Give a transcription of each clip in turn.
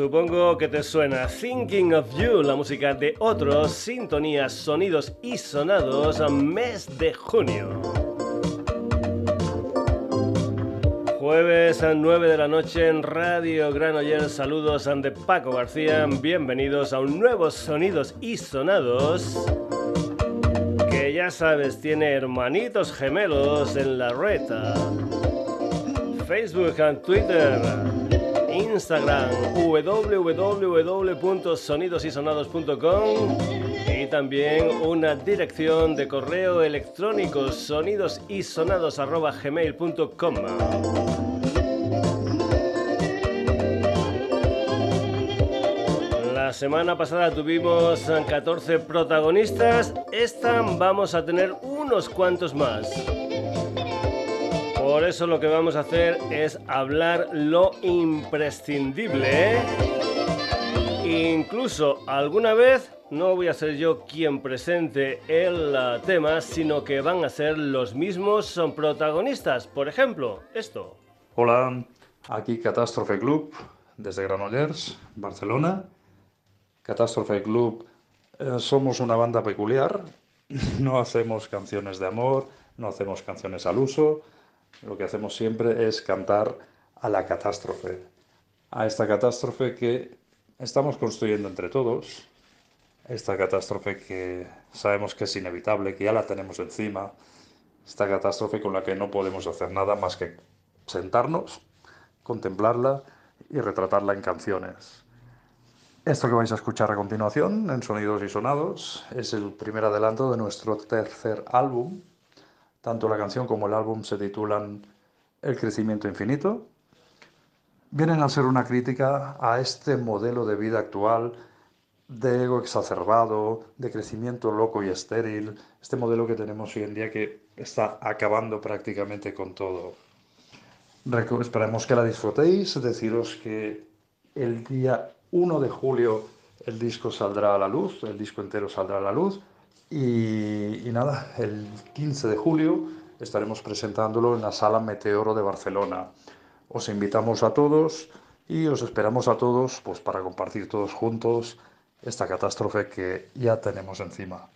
Supongo que te suena Thinking of You, la música de otros, sintonías, sonidos y sonados, mes de junio. Jueves a 9 de la noche en Radio Granollers, saludos de Paco García, bienvenidos a un nuevo Sonidos y Sonados que ya sabes tiene hermanitos gemelos en la reta. Facebook y Twitter Instagram www.sonidosysonados.com y también una dirección de correo electrónico sonidosysonados.gmail.com La semana pasada tuvimos 14 protagonistas, esta vamos a tener unos cuantos más. Por eso lo que vamos a hacer es hablar lo imprescindible. Incluso alguna vez no voy a ser yo quien presente el tema, sino que van a ser los mismos son protagonistas. Por ejemplo, esto. Hola, aquí Catástrofe Club desde Granollers, Barcelona. Catástrofe Club eh, somos una banda peculiar. No hacemos canciones de amor, no hacemos canciones al uso lo que hacemos siempre es cantar a la catástrofe, a esta catástrofe que estamos construyendo entre todos, esta catástrofe que sabemos que es inevitable, que ya la tenemos encima, esta catástrofe con la que no podemos hacer nada más que sentarnos, contemplarla y retratarla en canciones. Esto que vais a escuchar a continuación, en Sonidos y Sonados, es el primer adelanto de nuestro tercer álbum, tanto la canción como el álbum se titulan El crecimiento infinito. Vienen a ser una crítica a este modelo de vida actual de ego exacerbado, de crecimiento loco y estéril, este modelo que tenemos hoy en día que está acabando prácticamente con todo. Esperemos que la disfrutéis, deciros que el día 1 de julio el disco saldrá a la luz, el disco entero saldrá a la luz y, nada, el 15 de julio estaremos presentándolo en la Sala Meteoro de Barcelona. Os invitamos a todos y os esperamos a todos pues, para compartir todos juntos esta catástrofe que ya tenemos encima.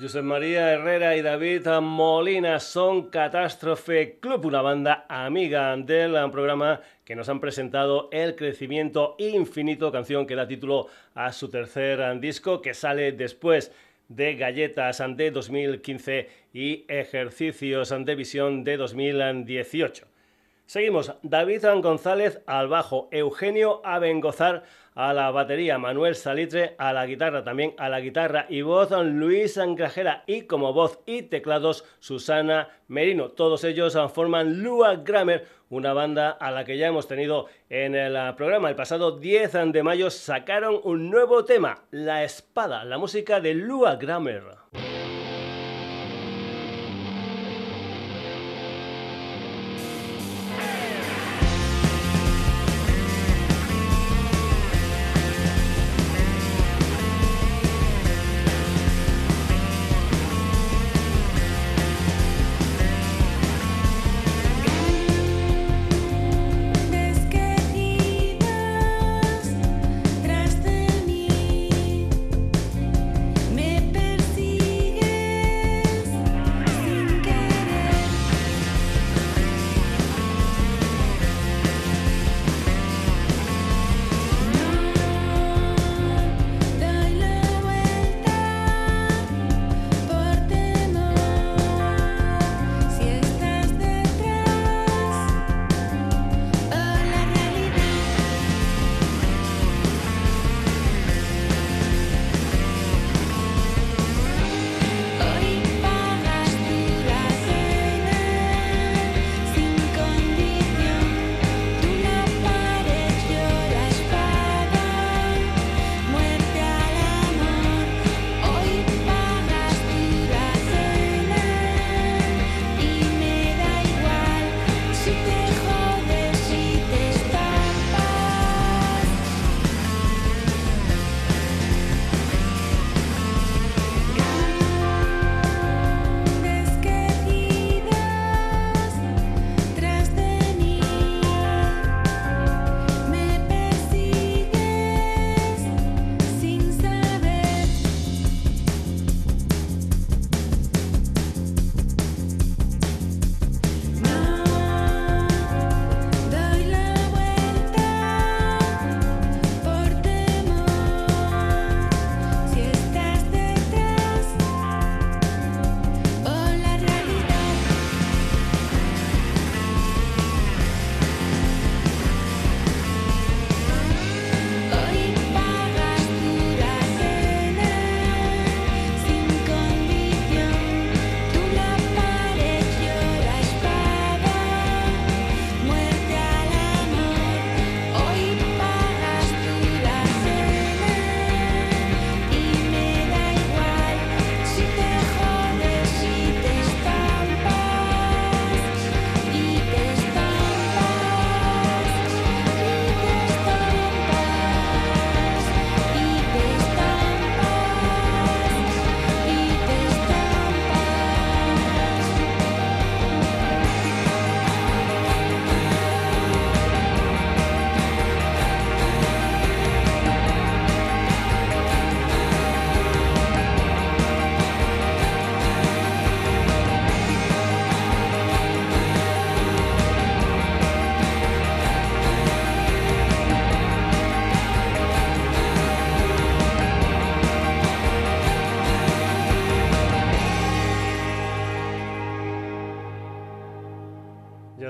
José María Herrera y David Molina son Catástrofe Club, una banda amiga del programa que nos han presentado El Crecimiento Infinito, canción que da título a su tercer disco que sale después de Galletas de 2015 y Ejercicios de Visión de 2018. Seguimos, David González al bajo, Eugenio Abengozar a la batería, Manuel Salitre a la guitarra, también a la guitarra y voz Luis Angrajera y como voz y teclados Susana Merino. Todos ellos forman Lua Grammer, una banda a la que ya hemos tenido en el programa. El pasado 10 de mayo sacaron un nuevo tema, La Espada, la música de Lua Grammer.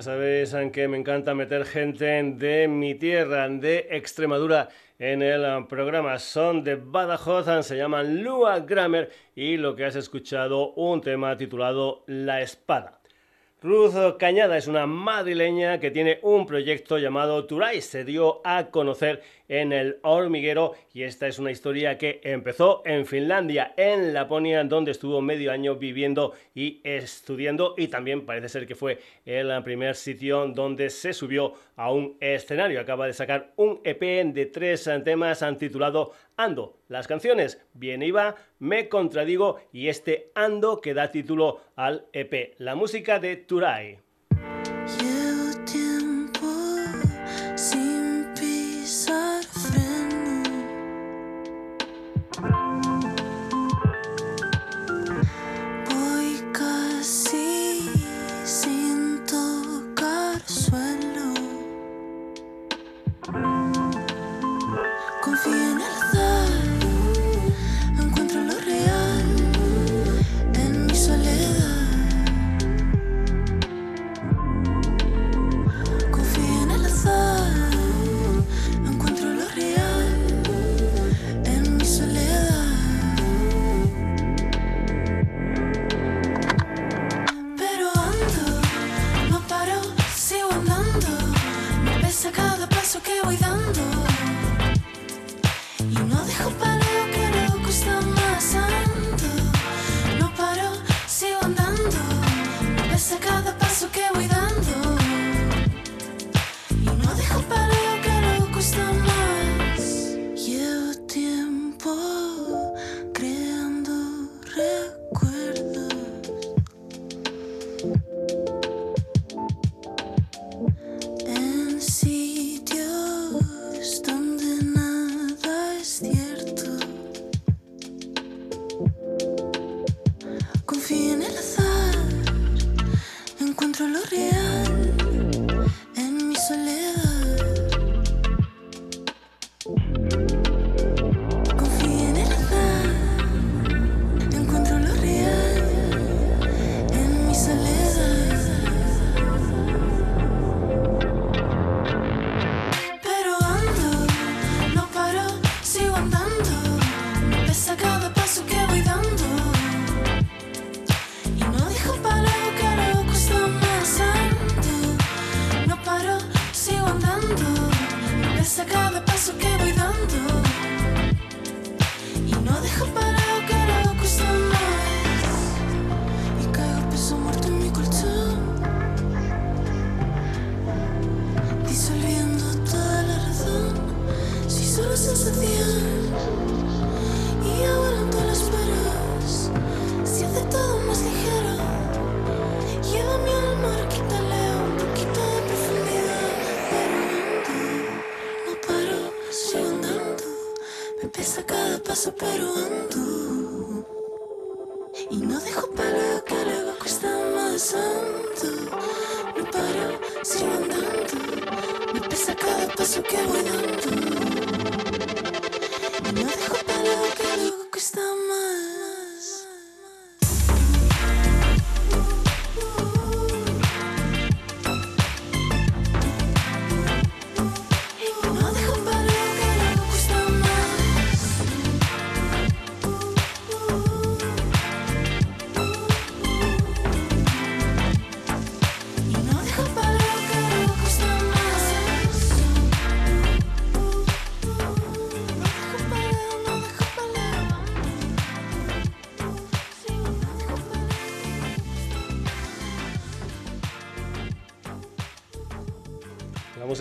Sabéis que me encanta meter gente de mi tierra, de Extremadura, en el programa. Son de Badajoz, se llaman Lua Grammer y lo que has escuchado, un tema titulado La Espada. Ruth Cañada es una madrileña que tiene un proyecto llamado Turay. Se dio a conocer en el hormiguero y esta es una historia que empezó en Finlandia, en Laponia, donde estuvo medio año viviendo y estudiando y también parece ser que fue el primer sitio donde se subió a un escenario. Acaba de sacar un EP de tres temas titulado Ando. Las canciones Bien iba, Me contradigo y este Ando que da título al EP. La música de Turay. fin el azar.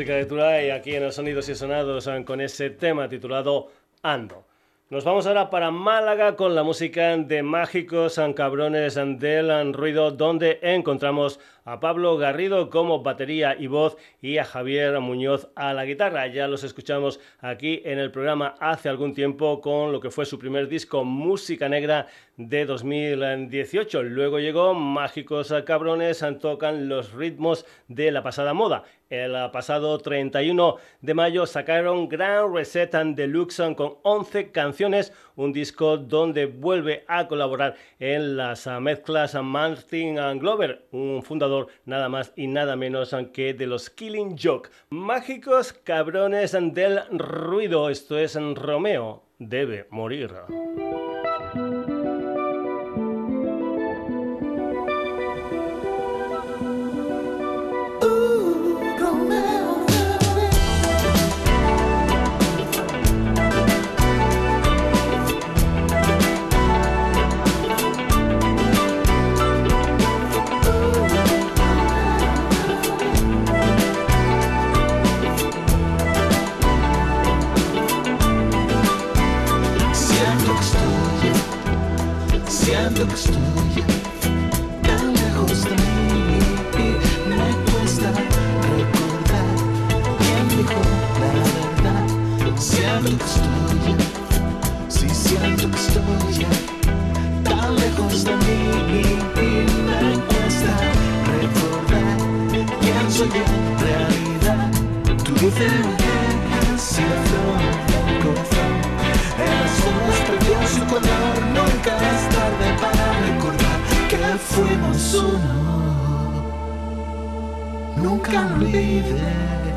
Música de aquí en los Sonidos y Sonados con ese tema titulado Ando. Nos vamos ahora para Málaga con la música de Mágicos Cabrones del Ruido, donde encontramos a Pablo Garrido como batería y voz y a Javier Muñoz a la guitarra. Ya los escuchamos aquí en el programa hace algún tiempo con lo que fue su primer disco Música Negra de 2018. Luego llegó Mágicos Cabrones, tocan los ritmos de la pasada moda. El pasado 31 de mayo sacaron Grand Reset and Deluxe con 11 canciones, un disco donde vuelve a colaborar en las mezclas Martin Glover, un fundador nada más y nada menos que de los Killing Joke. Mágicos cabrones del ruido, esto es Romeo, debe morir. Siento que estoy tan lejos de mí y me cuesta recordar quién dijo la verdad. Siento que estoy, si siento que estoy tan lejos de mí y me cuesta recordar quién soy yo, realidad. Tu dulce mañana en el cielo de confort, es nuestro día, su color fuimos uno. Nunca olvides.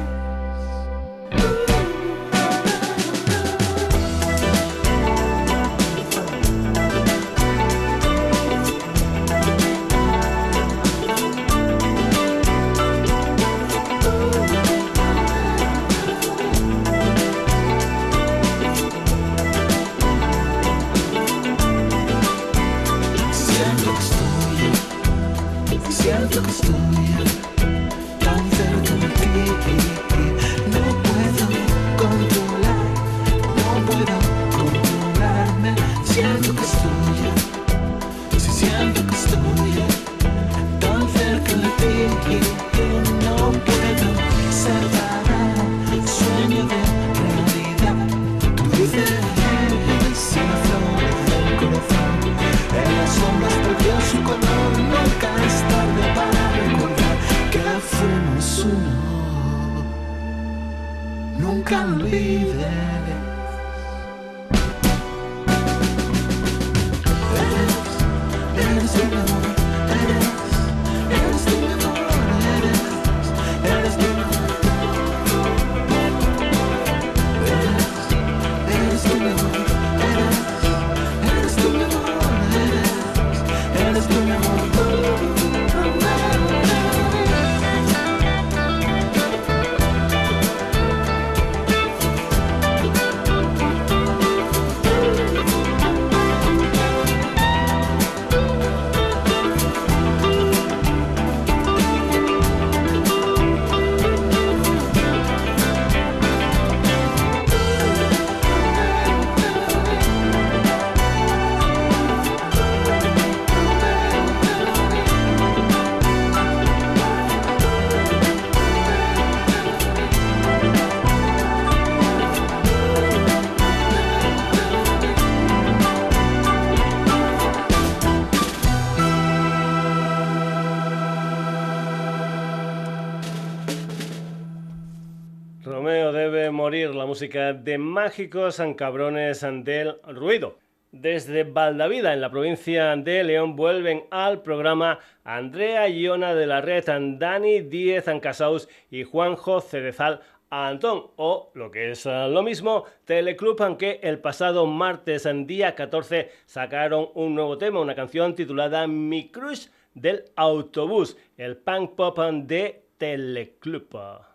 Música de Mágicos Cabrones del Ruido. Desde Valdavida, en la provincia de León, vuelven al programa Andrea Iona de la Red, Dani Díez Ancasaus y Juanjo Cerezal Antón, o lo que es lo mismo, Teleclub, aunque el pasado martes, en día 14, sacaron un nuevo tema, una canción titulada Mi Crush del Autobús, el punk pop de Teleclub.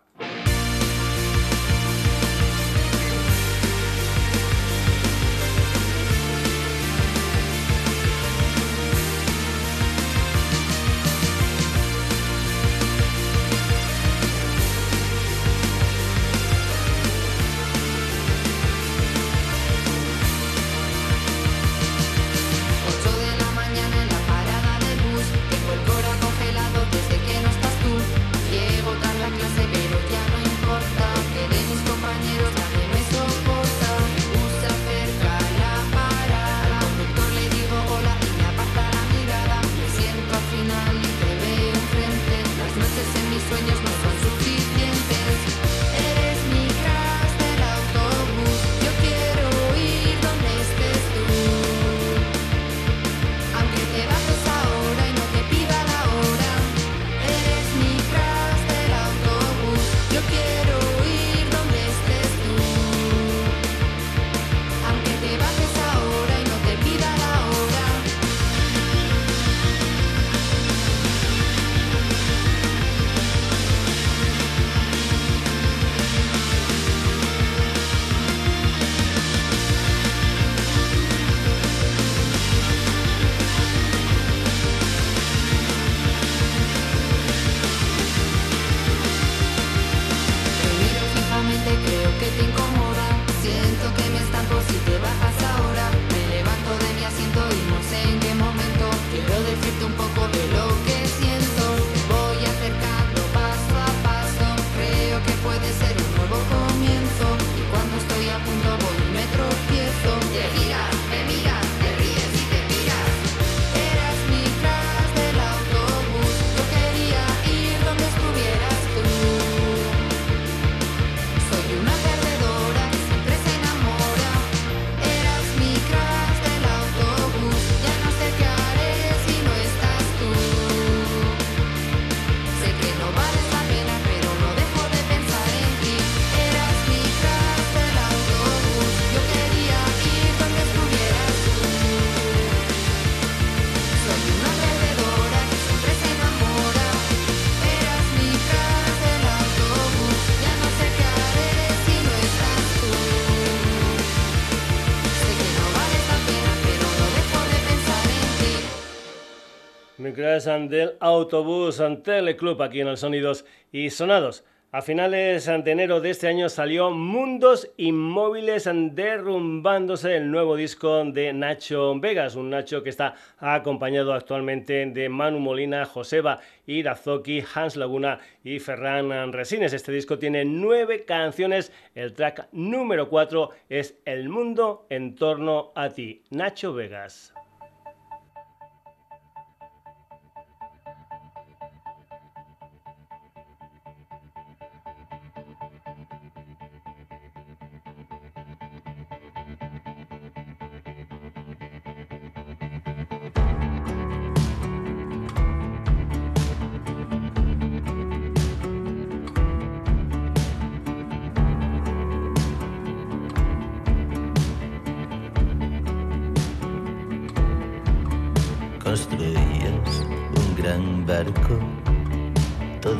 Del autobús Teleclub aquí en el Sonidos y Sonados. A finales de enero de este año salió Mundos Inmóviles derrumbándose el nuevo disco de Nacho Vegas, un Nacho que está acompañado actualmente de Manu Molina, Joseba Irazoki, Hans Laguna y Ferran Resines. Este disco tiene nueve canciones, el track número cuatro es El Mundo en torno a ti, Nacho Vegas.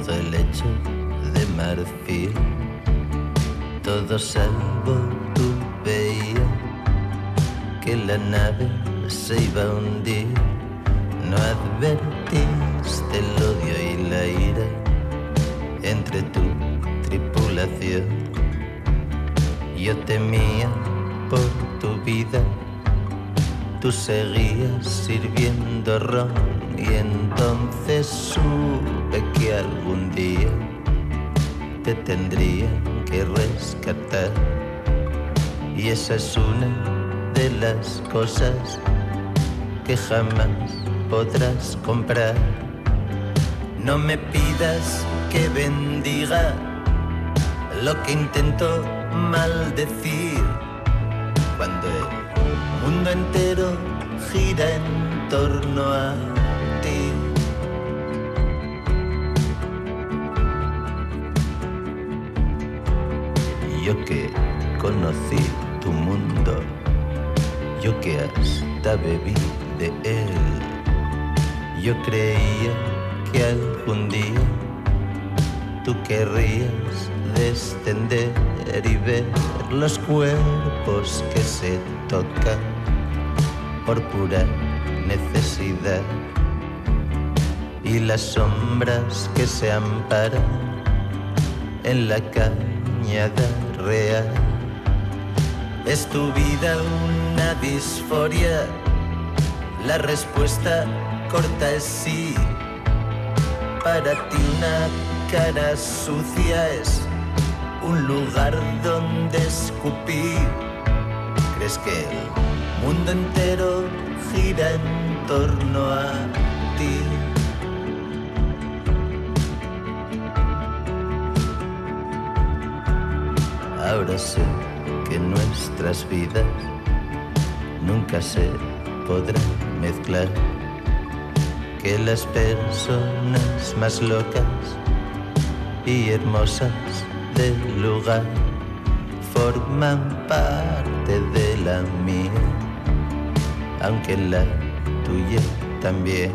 Todo el hecho de marfil, todo salvo tú veías que la nave se iba a hundir. No advertiste el odio y la ira entre tu tripulación. Yo temía por tu vida, tú seguías sirviendo ron y entonces supe que algún día te tendría que rescatar. Y esa es una de las cosas que jamás podrás comprar. No me pidas que bendiga lo que intento maldecir cuando el mundo entero gira en torno a Yo que conocí tu mundo, yo que hasta bebí de él, yo creía que algún día tú querrías descender y ver los cuerpos que se tocan por pura necesidad y las sombras que se amparan en la cañada real. ¿Es tu vida una disforia? La respuesta corta es sí. Para ti una cara sucia es un lugar donde escupir. ¿Crees que el mundo entero gira en torno a Ahora sé que nuestras vidas nunca se podrán mezclar, que las personas más locas y hermosas del lugar forman parte de la mía, aunque la tuya también.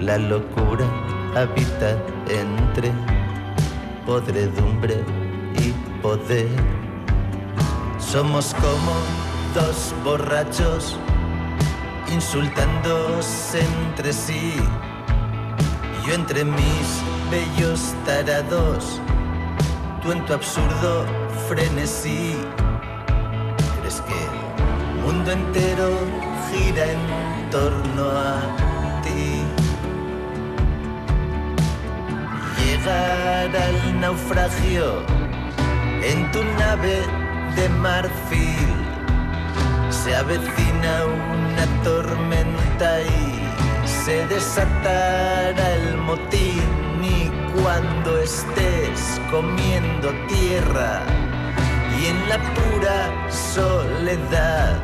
La locura habita entre podredumbre poder. Somos como dos borrachos insultándose entre sí. Yo entre mis bellos tarados, tú en tu absurdo frenesí. ¿Crees que el mundo entero gira en torno a ti? Llegar al naufragio en tu nave de marfil se avecina una tormenta y se desatará el motín. Y cuando estés comiendo tierra y en la pura soledad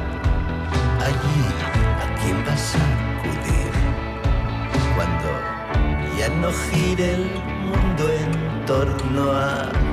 allí a quién vas a acudir cuando ya no gire el mundo en torno a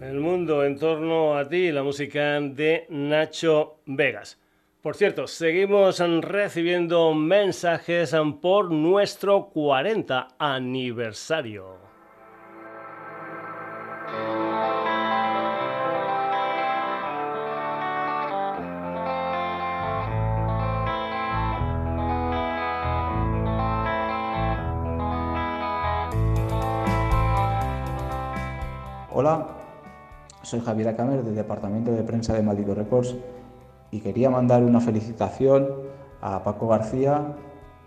El mundo en torno a ti, la música de Nacho Vegas. Por cierto, seguimos recibiendo mensajes por nuestro 40 aniversario. Hola, soy Javier Acamer del Departamento de Prensa de Maldito Records y quería mandar una felicitación a Paco García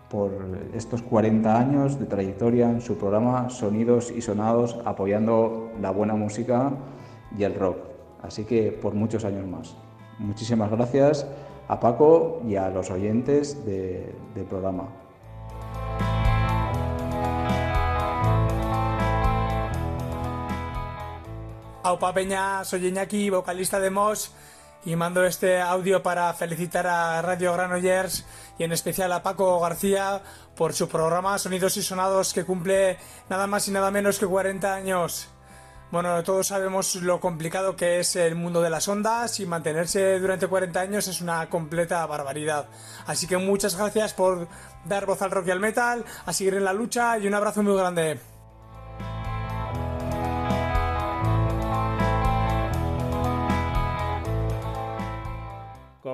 por estos 40 años de trayectoria en su programa Sonidos y Sonados apoyando la buena música y el rock. Así que por muchos años más. Muchísimas gracias a Paco y a los oyentes de- del programa. Aupa Peña, soy Iñaki, vocalista de Mosh, y mando este audio para felicitar a Radio Granollers y en especial a Paco García por su programa Sonidos y Sonados que cumple nada más y nada menos que 40 años. Bueno, todos sabemos lo complicado que es el mundo de las ondas y mantenerse durante 40 años es una completa barbaridad. Así que muchas gracias por dar voz al rock y al metal, a seguir en la lucha y un abrazo muy grande.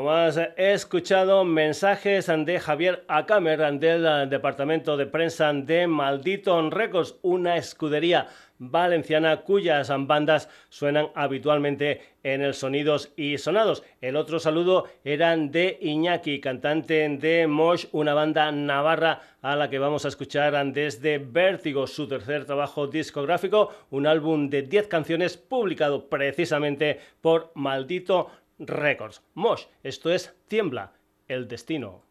Como has escuchado, mensajes de Javier Acamer del departamento de prensa de Maldito Records, una escudería valenciana cuyas bandas suenan habitualmente en el Sonidos y Sonados. El otro saludo eran de Iñaki, cantante de Mosh, una banda navarra a la que vamos a escuchar desde Vértigo, su tercer trabajo discográfico, un álbum de 10 canciones publicado precisamente por Maldito Records. Mosh, esto es Tiembla, el destino.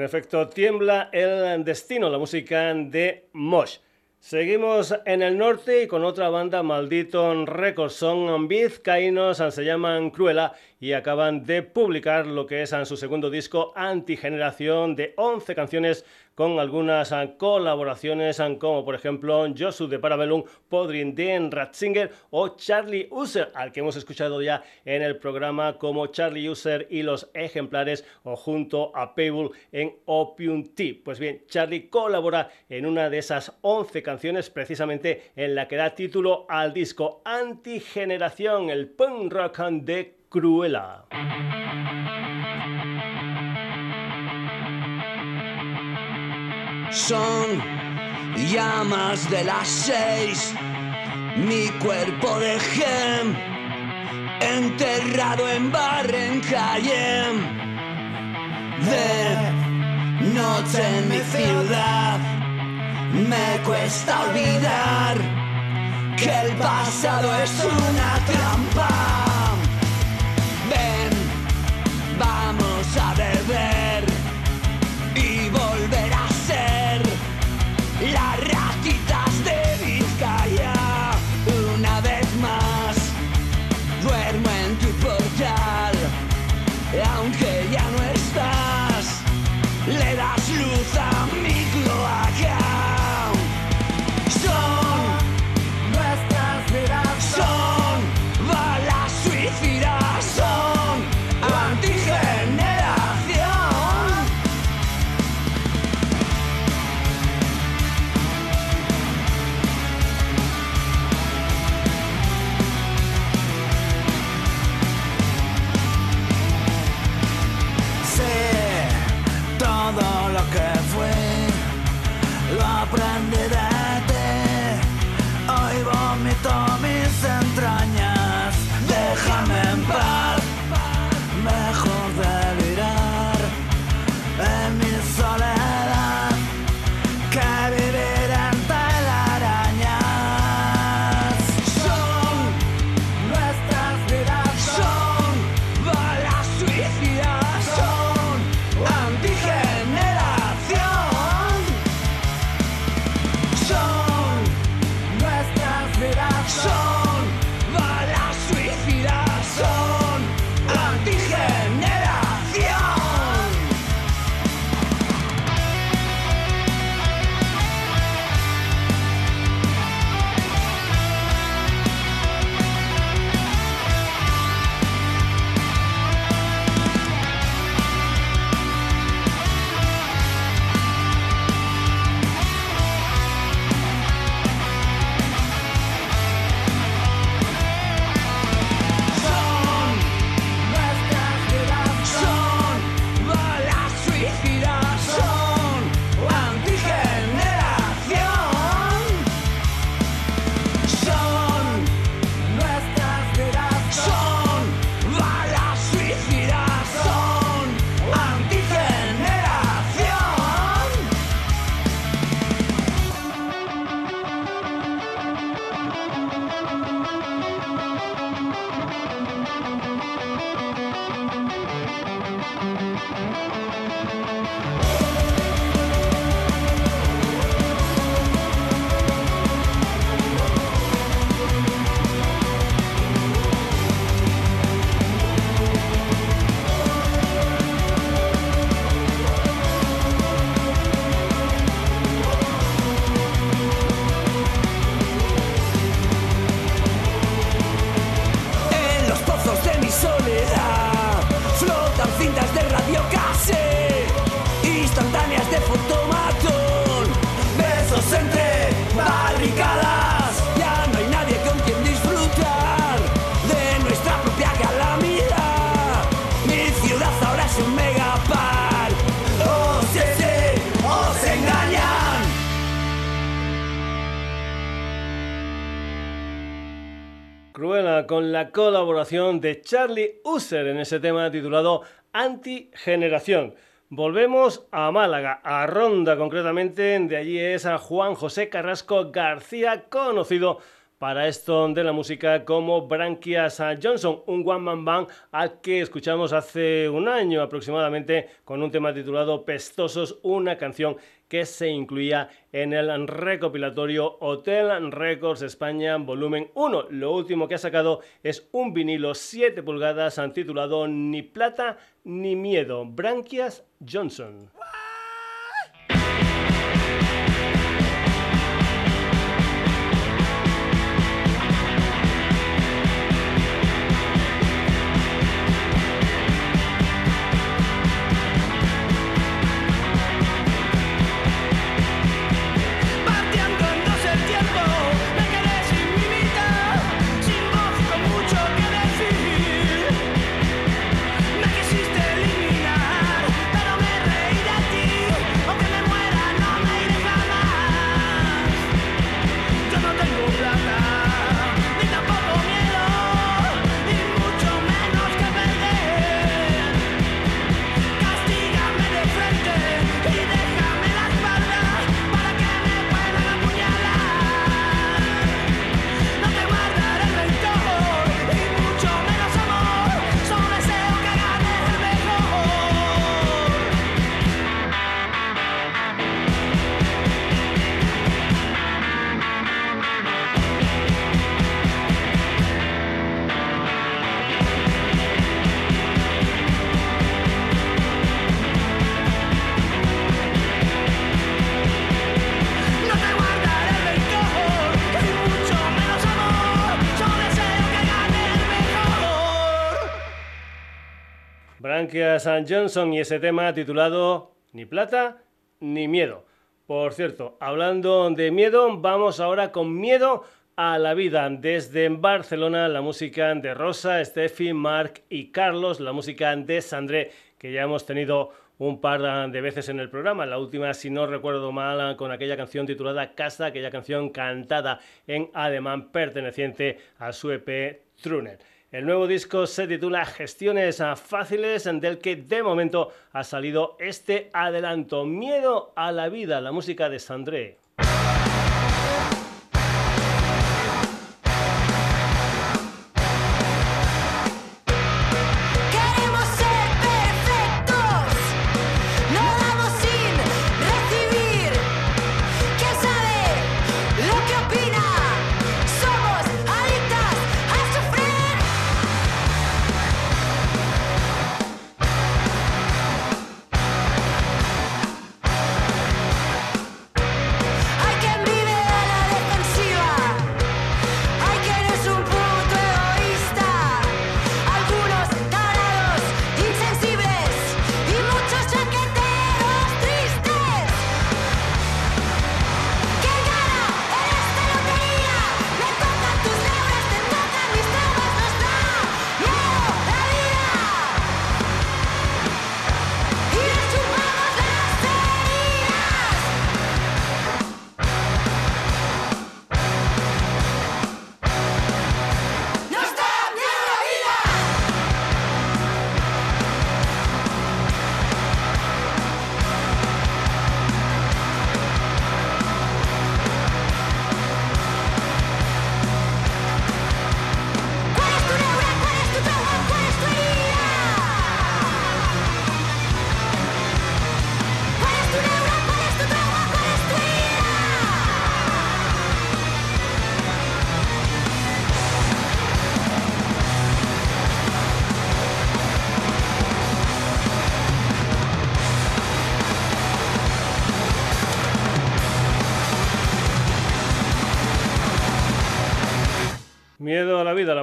En efecto, tiembla el destino, la música de Mosh. Seguimos en el norte y con otra banda, Maldito Records. Son vizcaínos, se llaman Cruela y acaban de publicar lo que es su segundo disco, Antigeneración, de 11 canciones con algunas ah, colaboraciones ah, como por ejemplo Josu de Parabellum, Podrin Den Ratzinger o Charlie User, al que hemos escuchado ya en el programa como Charlie User y los ejemplares o junto a Paybull en Opium Tea. Pues bien, Charlie colabora en una de esas 11 canciones precisamente en la que da título al disco Antigeneración, el punk rock de Cruela. Son ya más de las seis, mi cuerpo de gem, enterrado en Barrencayem. De noche en mi ciudad, me cuesta olvidar que el pasado es una trampa. La colaboración de Charlie User en ese tema titulado Antigeneración. Volvemos a Málaga, a Ronda concretamente, de allí es a Juan José Carrasco García, conocido para esto de la música como Branquias Johnson, un one man band al que escuchamos hace un año aproximadamente con un tema titulado Pestosos, una canción que se incluía en el recopilatorio Hotel Records España Volumen 1. Lo último que ha sacado es un vinilo 7 pulgadas titulado Ni plata ni miedo, Branquias Johnson. Frankie San Johnson y ese tema titulado Ni plata ni miedo. Por cierto, hablando de miedo, vamos ahora con miedo a la vida. Desde Barcelona, la música de Rosa, Steffi, Mark y Carlos, la música de Sandré, que ya hemos tenido un par de veces en el programa. La última, si no recuerdo mal, con aquella canción titulada Casa, aquella canción cantada en alemán perteneciente a su EP Truner. El nuevo disco se titula Gestiones Fáciles, del que de momento ha salido este adelanto, Miedo a la vida, la música de Sandré.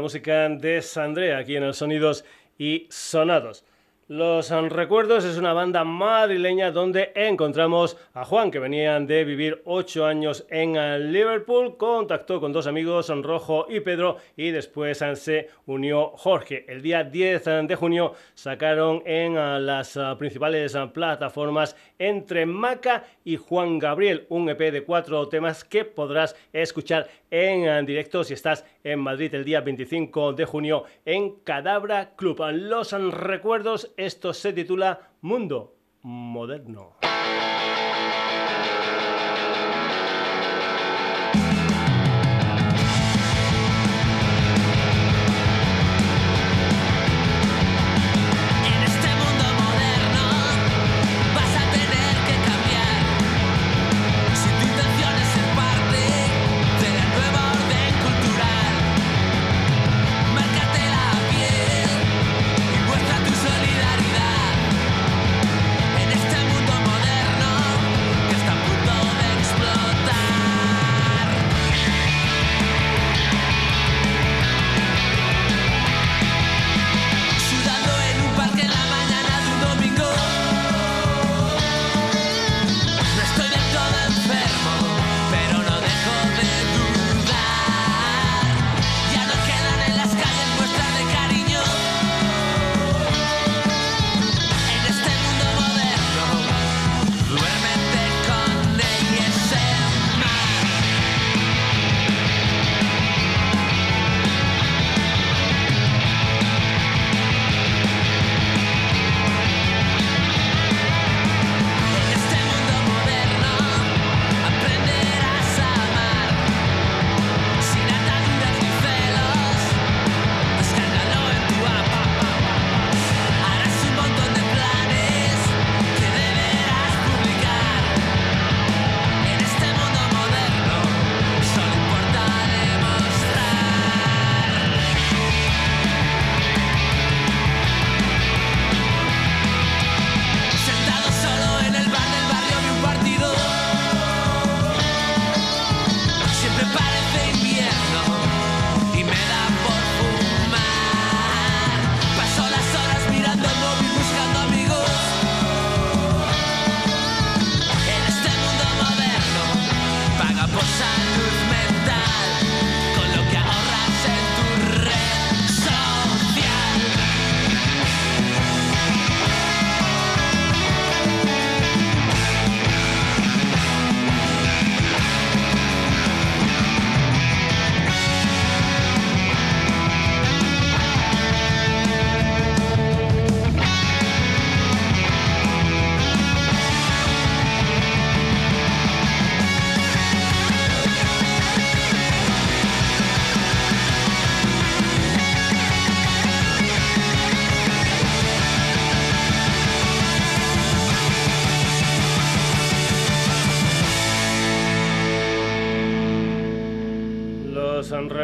Música de Sandré, aquí en el Sonidos y Sonados. Los Recuerdos es una banda madrileña donde encontramos a Juan, que venían de vivir ocho años en Liverpool, contactó con dos amigos, Rojo y Pedro, y después se unió Jorge. El día 10 de junio sacaron en las principales plataformas entre Maca y Juan Gabriel un EP de cuatro temas que podrás escuchar en directo si estás en Madrid el día 25 de junio en Cadabra Club. Los Recuerdos esto se titula Mundo Moderno.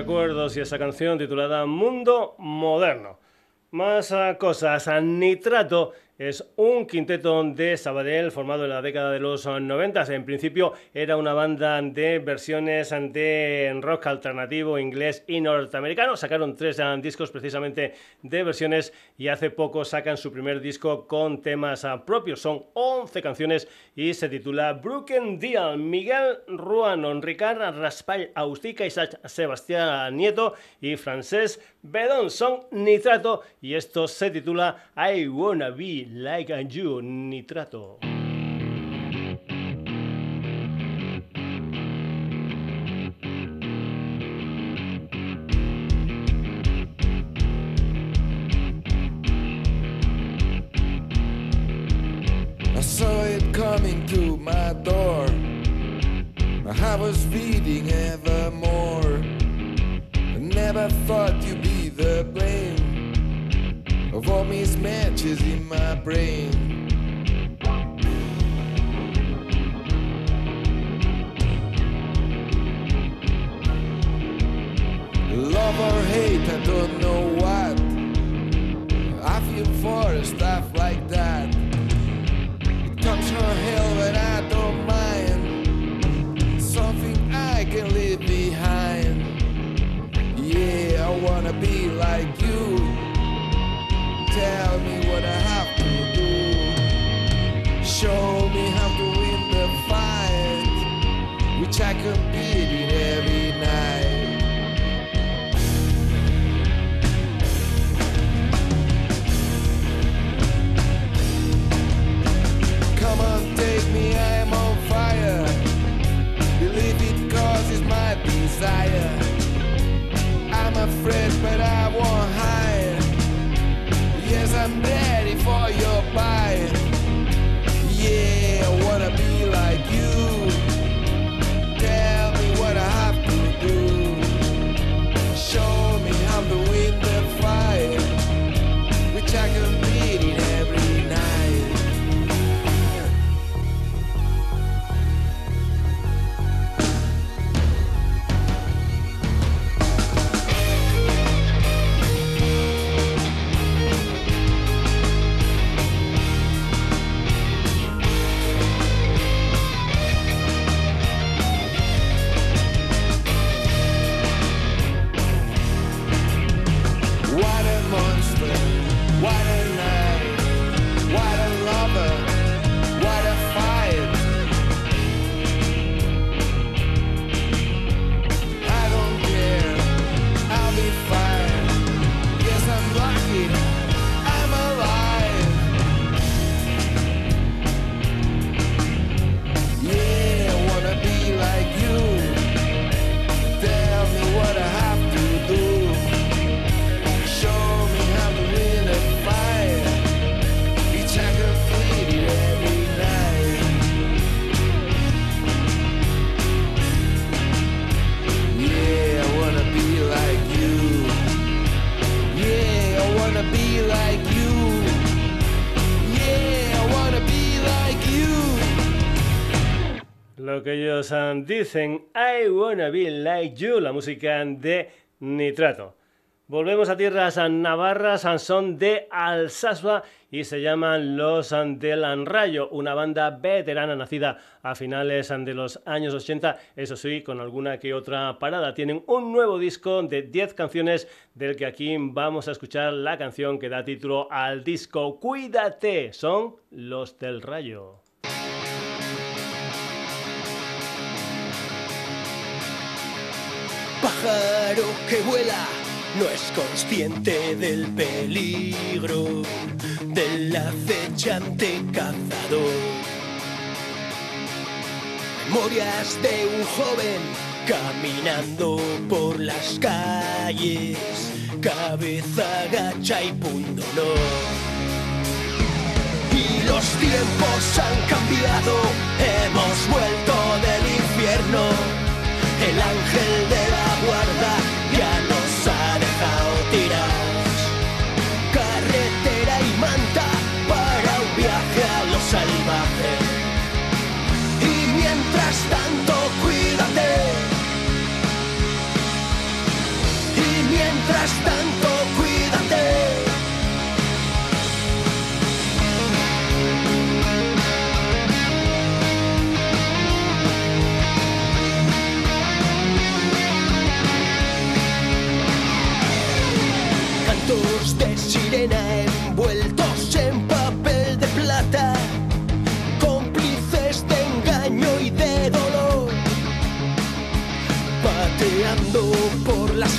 Recuerdos y esa canción titulada Mundo Moderno. Más cosas. Nitrato es un quinteto de Sabadell formado en la década de los 90. En principio era una banda de versiones de rock alternativo inglés y norteamericano. Sacaron tres discos precisamente de versiones y hace poco sacan su primer disco con temas propios. Son 11 canciones y se titula Broken Deal. Miguel Ruano, Ricardo Raspall Austica, Isaac Sebastián Nieto y Francés Bedón son Nitrato y esto se titula I Wanna Be Like You Nitrato. Coming to my door. I was reading evermore. I never thought you'd the blame of all mismatches in my brain. Love or hate, I don't know what. I feel for stuff be like Lo que ellos ah, dicen, I wanna be like you, la música de Nitrato. Volvemos a tierras navarras, son de Alsasua y se llaman Los del Rayo, una banda veterana nacida a finales de los años 80, eso sí, con alguna que otra parada. Tienen un nuevo disco de 10 canciones del que aquí vamos a escuchar la canción que da título al disco Cuídate, son Los del Rayo. Pájaro que vuela no es consciente del peligro del acechante cazador. Memorias de un joven caminando por las calles, cabeza gacha y pundonor. Y los tiempos han cambiado, hemos vuelto del infierno. El ángel de la guarda ya nos ha dejado tirados. Carretera y manta para un viaje a lo salvaje. Y mientras tanto, cuídate. Y mientras tanto,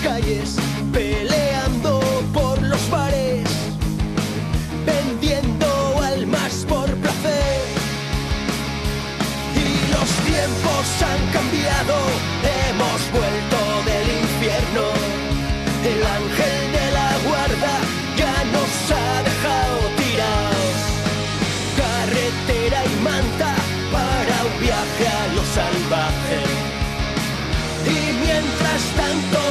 calles, peleando por los bares, vendiendo almas por placer. Y los tiempos han cambiado, hemos vuelto del infierno. El ángel de la guarda ya nos ha dejado tirados. Carretera y manta para un viaje a lo salvaje. Y mientras tanto,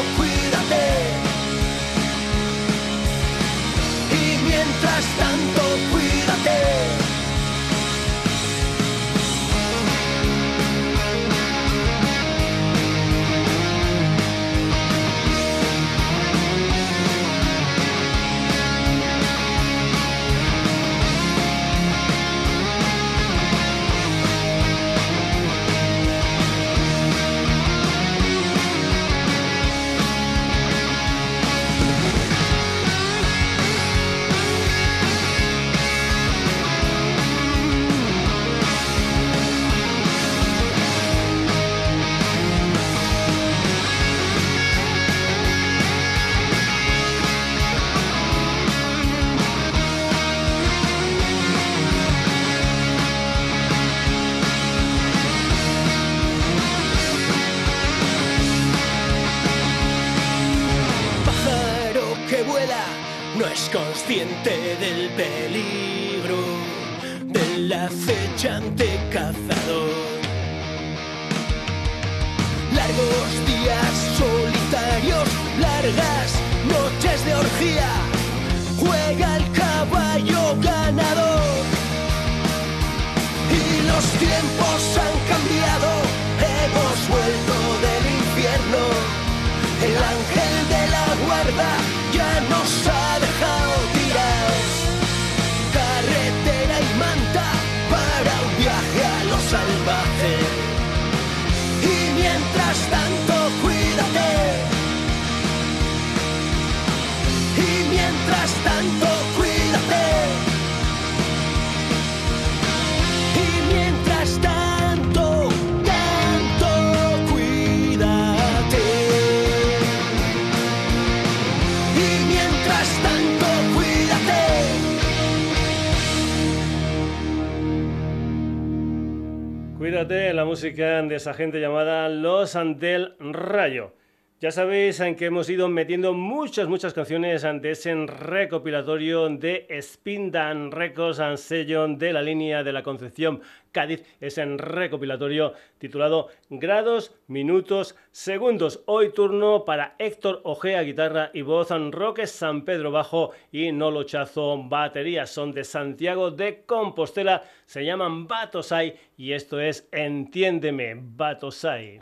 de esa gente llamada Los Antel Rayo. Ya sabéis en que hemos ido metiendo muchas, muchas canciones ante ese recopilatorio de Spindan Records and sello de la línea de la Concepción Cádiz, ese recopilatorio titulado Grados, Minutos, Segundos. Hoy turno para Héctor Ojea, guitarra y voz, Roque San Pedro bajo y Nolo Chazo, batería. Son de Santiago de Compostela, se llaman Batosai y esto es Entiéndeme, Batosai.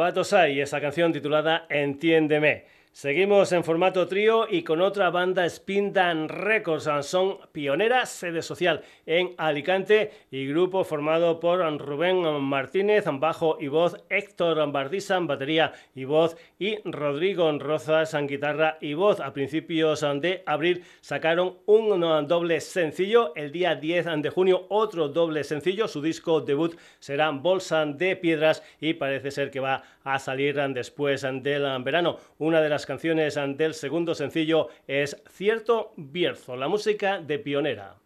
Batosai, esa canción titulada Entiéndeme. Seguimos en formato trío y con otra banda Spindan Records. Son pioneras sede social en Alicante y grupo formado por Rubén Martínez, bajo y voz, Héctor Bardisa, batería y voz y Rodrigo Rozas, guitarra y voz. A principios de abril sacaron un doble sencillo. El día 10 de junio otro doble sencillo. Su disco debut será Bolsa de Piedras y parece ser que va a salir después del verano. Una de las canciones del segundo sencillo es Cierto Bierzo, la música de Pionera.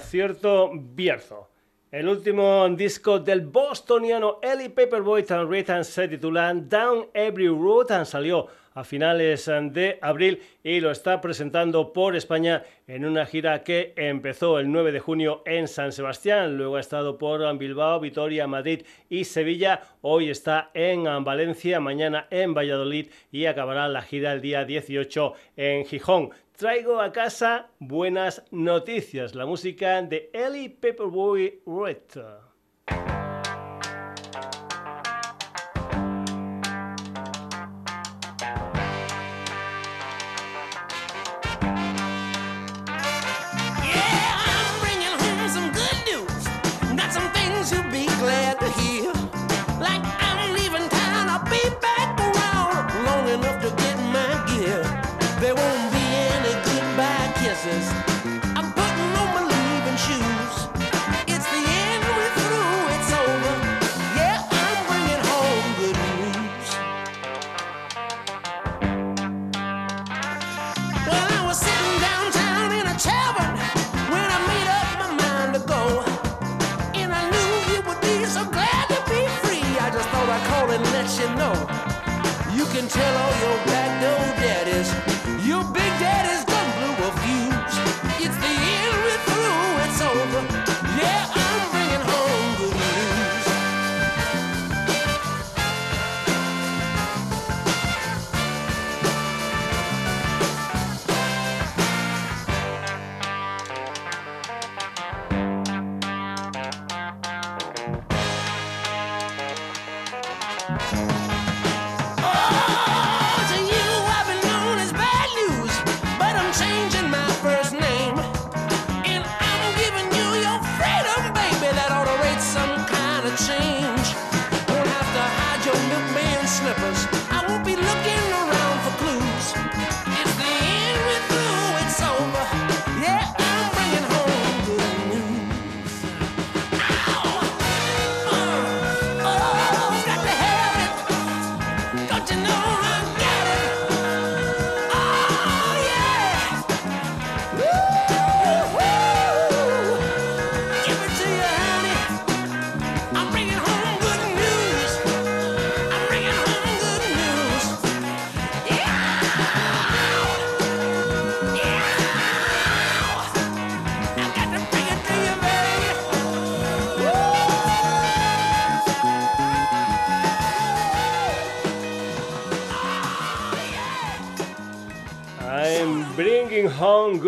Cierto Bierzo. El último disco del bostoniano Ellie Paperboy Tan se titula Down Every Road salió a finales de abril y lo está presentando por España en una gira que empezó el 9 de junio en San Sebastián, luego ha estado por Bilbao, Vitoria, Madrid y Sevilla, hoy está en Valencia, mañana en Valladolid y acabará la gira el día 18 en Gijón traigo a casa buenas noticias, la música de Ellie Pepperboy Red.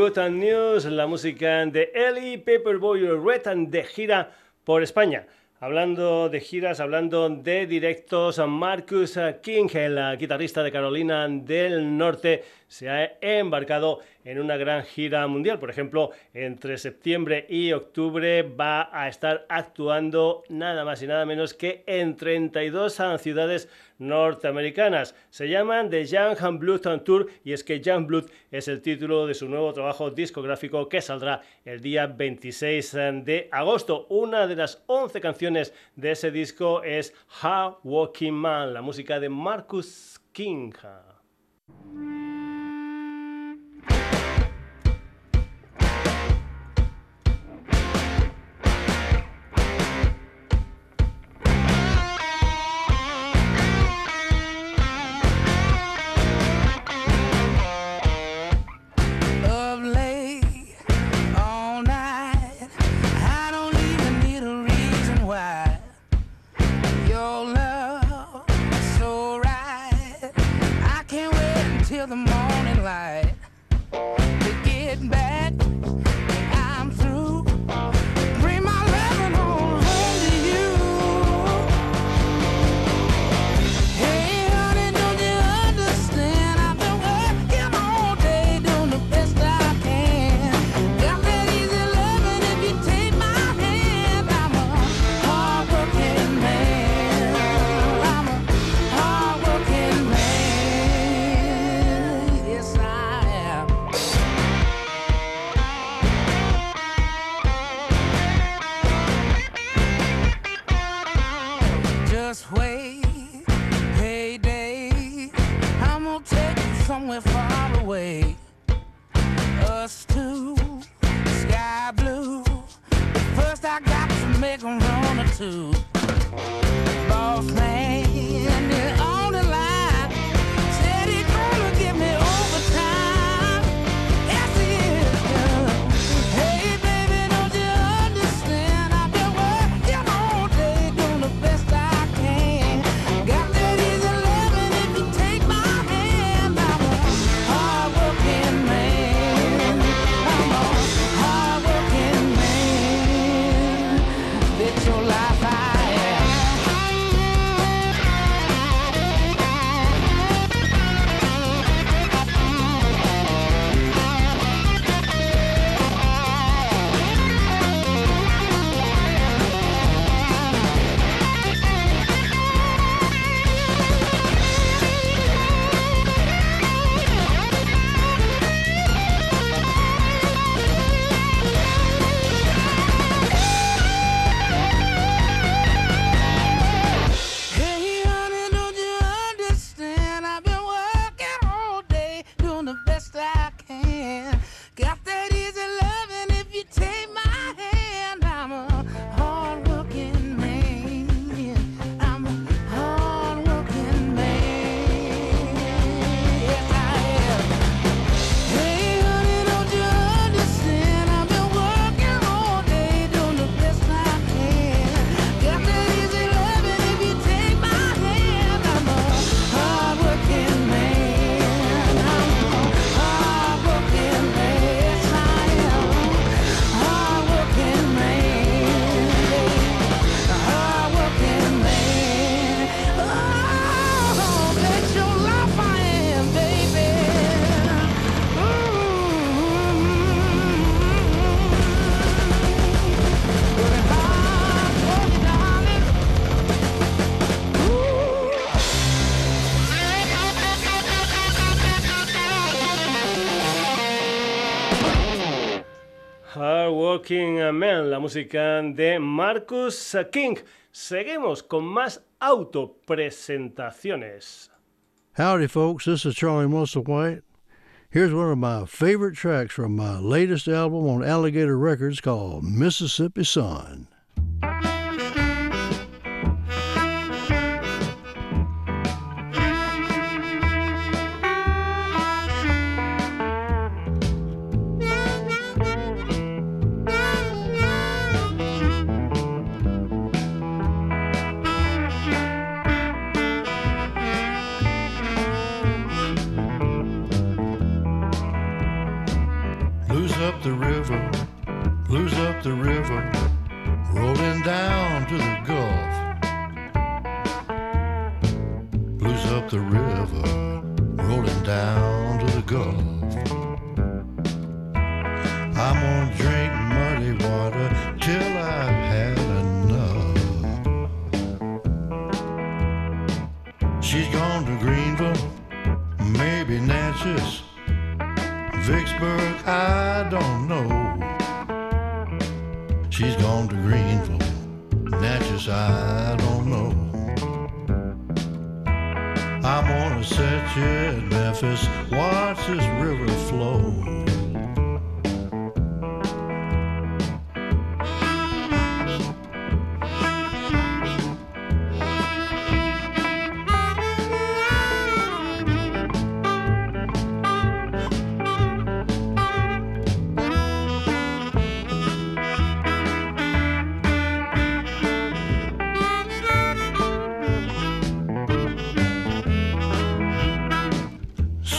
Good News, la música de Ellie Paperboy Red and de gira por España. Hablando de giras, hablando de directos, Marcus King, el guitarrista de Carolina del Norte, se ha embarcado en una gran gira mundial. Por ejemplo, entre septiembre y octubre va a estar actuando nada más y nada menos que en 32 ciudades norteamericanas. Se llaman The Young Blood Tour y es que Young Blood es el título de su nuevo trabajo discográfico que saldrá el día 26 de agosto. Una de las 11 canciones de ese disco es How Walking Man, la música de Marcus King. Música de Marcus King. Seguimos con más autopresentaciones. Howdy, folks. This is Charlie Musselwhite. Here's one of my favorite tracks from my latest album on Alligator Records called Mississippi Sun.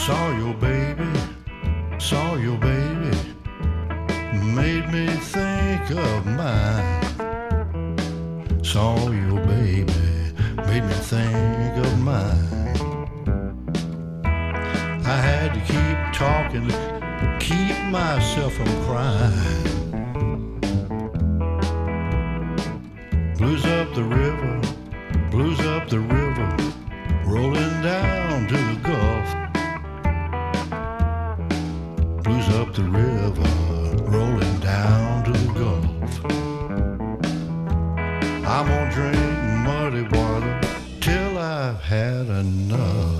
Saw your baby, saw your baby, made me think of mine. Saw your baby, made me think of mine. I had to keep talking, keep myself from crying. Blues up the river, blues up the river, rolling down. the river rolling down to the Gulf. I'm gonna drink muddy water till I've had enough.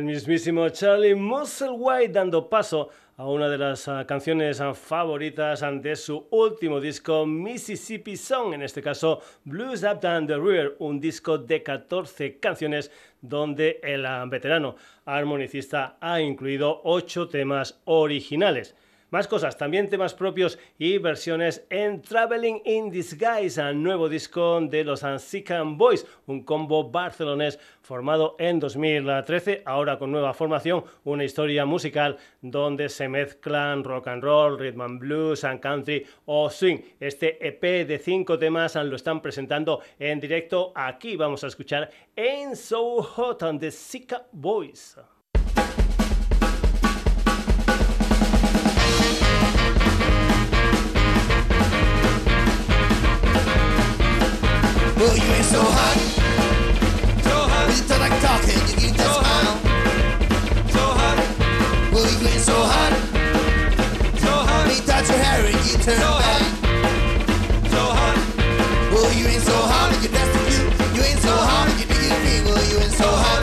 mismísimo Charlie Musselwhite dando paso a una de las ah, canciones ah, favoritas de su último disco Mississippi Song, en este caso Blues Up Down the Rear, un disco de 14 canciones donde el ah, veterano armonicista ha incluido 8 temas originales. Más cosas, también temas propios y versiones en Traveling in Disguise, el nuevo disco de los Ansican Boys, un combo barcelonés formado en 2013, ahora con nueva formación, una historia musical donde se mezclan rock and roll, rhythm and blues, and country o swing. Este EP de cinco temas lo están presentando en directo. Aquí vamos a escuchar Ain't So Hot on the Sika Boys. Well, you ain't so hot. So hot. You talk like talking, you get that so smile. So hot. Well, you ain't so hot. So hot. You touch your hair and you turn so back. So hot. Well, you ain't so hot and you're dressed cute. You ain't so hot and you do your thing. Well, you ain't so hot.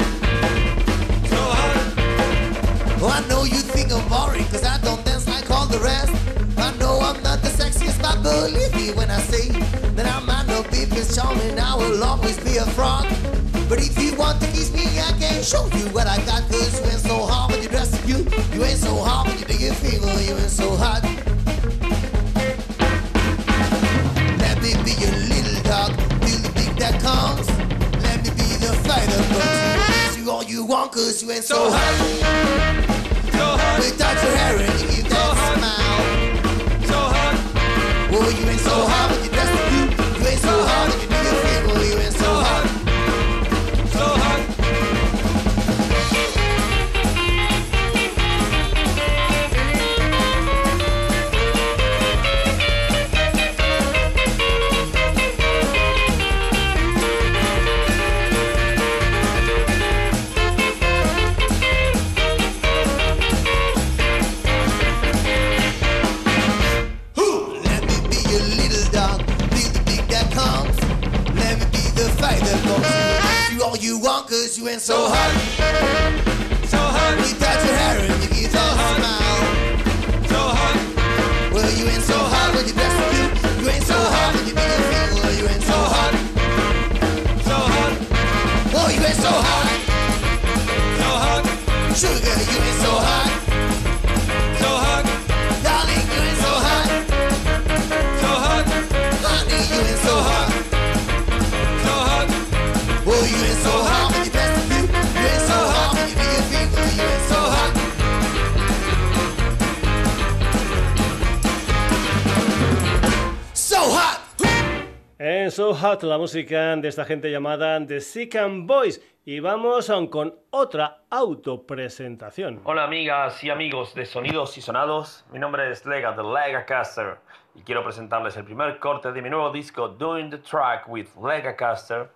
So hot. Well, I know you think I'm boring, cause I don't dance like all the rest. I know I'm not the sexiest, but believe me when I say that I'm Prince Charming, I will always be a frog. But if you want to kiss me, I can show you what I got. Cause you ain't so hot when you dress up you. You ain't so hot when you do your fever. You ain't so hot. Let me be your little dog. Feel the big that comes. Let me be the fighter. But you all you want cause you ain't so, so hot. So hot. Without your hair went so hot, so hot. You touch your hair and you give so hot. smile, so hot. Well, you ain't so hot when you dress so cute. You ain't so hot when you make you feel. Well, you ain't so hot, so hot. Oh, you ain't so hot, so hot. Sugar, you ain't so hot, So Hot, la música de esta gente llamada The Sick and Boys. Y vamos con otra autopresentación. Hola amigas y amigos de Sonidos y Sonados, mi nombre es Lega de Legacaster y quiero presentarles el primer corte de mi nuevo disco Doing the Track with Legacaster.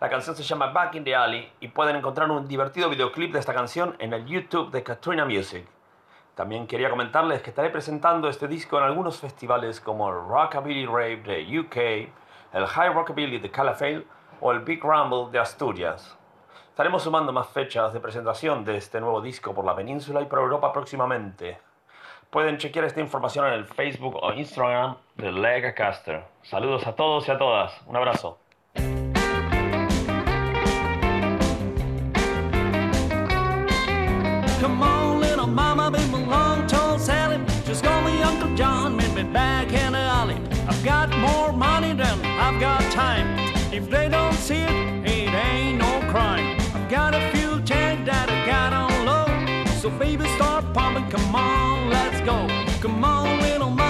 La canción se llama Back in the Alley y pueden encontrar un divertido videoclip de esta canción en el YouTube de Katrina Music. También quería comentarles que estaré presentando este disco en algunos festivales como Rockabilly Rave de UK, el High Rockabilly de Calafell o el Big Rumble de Asturias. Estaremos sumando más fechas de presentación de este nuevo disco por la península y por Europa próximamente. Pueden chequear esta información en el Facebook o Instagram de Legacaster. Saludos a todos y a todas. Un abrazo. If they don't see it, it ain't no crime. I've got a few tank that I got on low. So baby, start pumping, come on, let's go. Come on, little mama,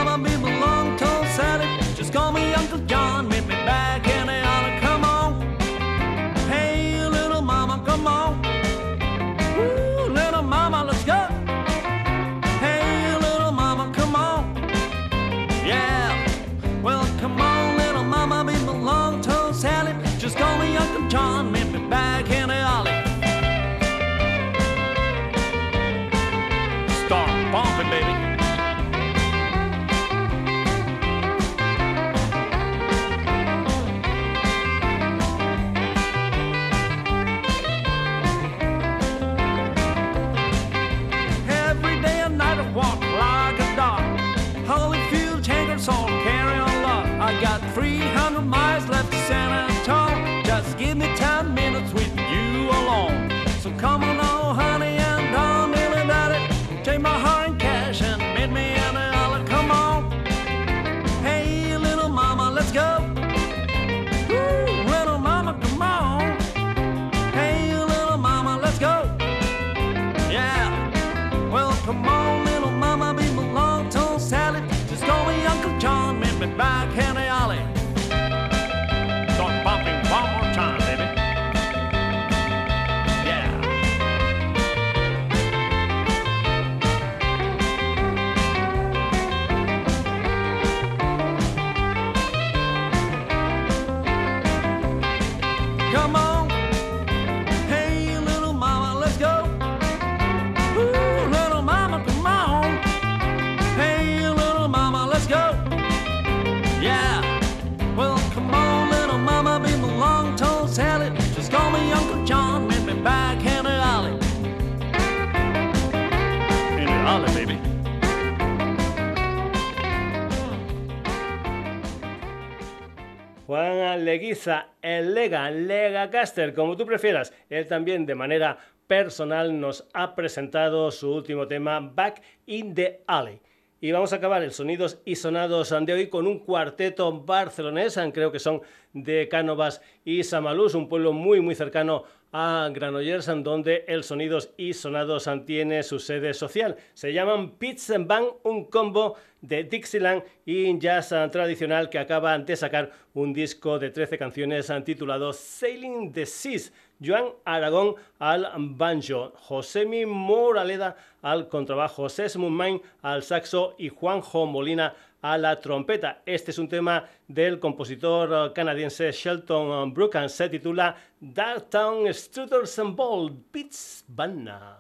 Juan Leguiza, el Lega, Lega Caster, como tú prefieras. Él también de manera personal nos ha presentado su último tema, Back in the Alley. Y vamos a acabar el Sonidos y Sonados de hoy con un cuarteto barcelonés, creo que son de Cánovas y Samalús, un pueblo muy muy cercano a Granollers, donde el Sonidos y Sonados tiene su sede social. Se llaman Pits and Bang, un combo de Dixieland y jazz tradicional que acaban de sacar un disco de 13 canciones titulado Sailing the Seas. Joan Aragón al banjo, Josemi Moraleda al contrabajo, Sesmund Main al saxo y Juanjo Molina a la trompeta. Este es un tema del compositor canadiense Shelton Brookham. Se titula Darktown Strutters and Ball Beats Banna.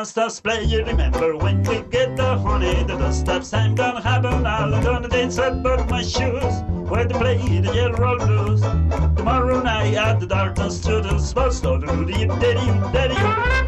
just us play. You remember when we get the honey, the dust of gonna happen. I'll gonna dance about my shoes. Where to play the Yellow blues. Tomorrow night at the darkness, to the spots, to the daddy, daddy.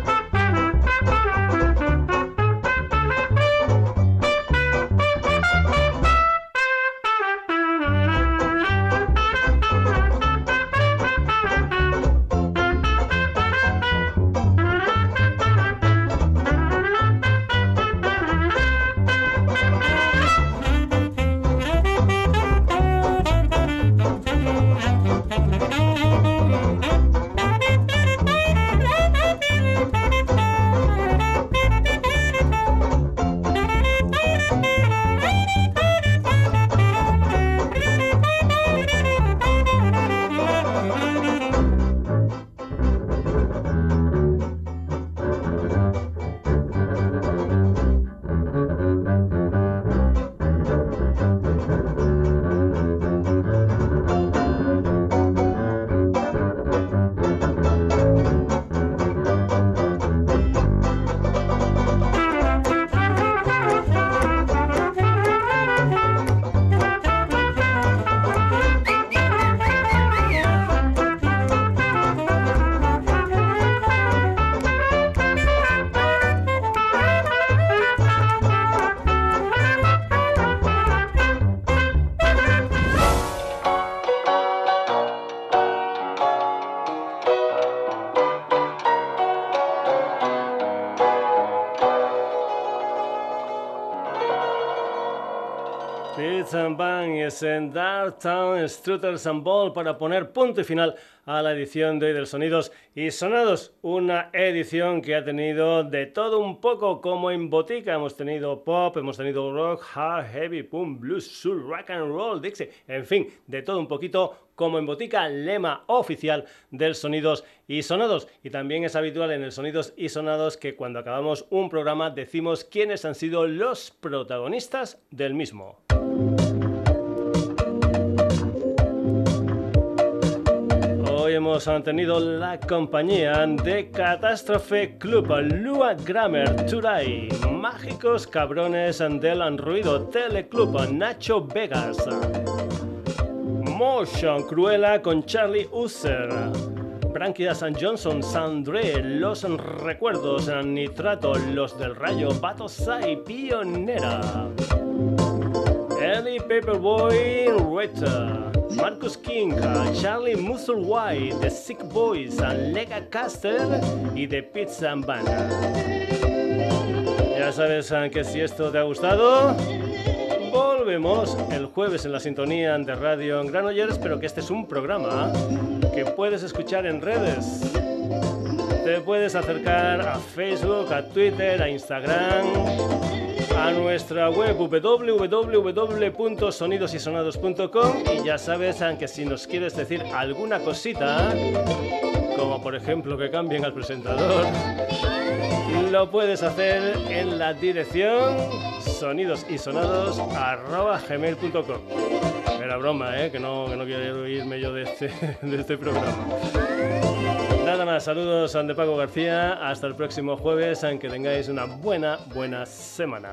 Darktown Strutters and Ball para poner punto y final a la edición de hoy del Sonidos y Sonados. Una edición que ha tenido de todo un poco como en botica. Hemos tenido pop, hemos tenido rock, hard, heavy, punk, blues, soul, rock and roll, Dixie. En fin, de todo un poquito como en botica, lema oficial del Sonidos y Sonados. Y también es habitual en el Sonidos y Sonados que cuando acabamos un programa decimos quiénes han sido los protagonistas del mismo. Hemos tenido la compañía de Catástrofe Club, Lua Grammer, Turay, Mágicos Cabrones del Ruido, Teleclub, Nacho Vegas, Motion Cruela con Charlie User. Branquias San Johnson, Sandre, Los Recuerdos, Nitrato, Los del Rayo, Sai, Pionera, Ellie Paperboy, Reta. Marcus King, Charlie Musselwhite, The Sick Boys, Lega Caster y The Pizza Band. Ya sabes que si esto te ha gustado, volvemos el jueves en la sintonía de Radio en Granollers, pero que este es un programa que puedes escuchar en redes. Te puedes acercar a Facebook, a Twitter, a Instagram a nuestra web www.sonidosysonados.com y ya sabes, aunque si nos quieres decir alguna cosita, como por ejemplo que cambien al presentador, lo puedes hacer en la dirección sonidosysonados.gmail.com Era broma, ¿eh? que, no, que no quiero irme yo de este, de este programa. Más, saludos de Paco García. Hasta el próximo jueves, aunque tengáis una buena, buena semana.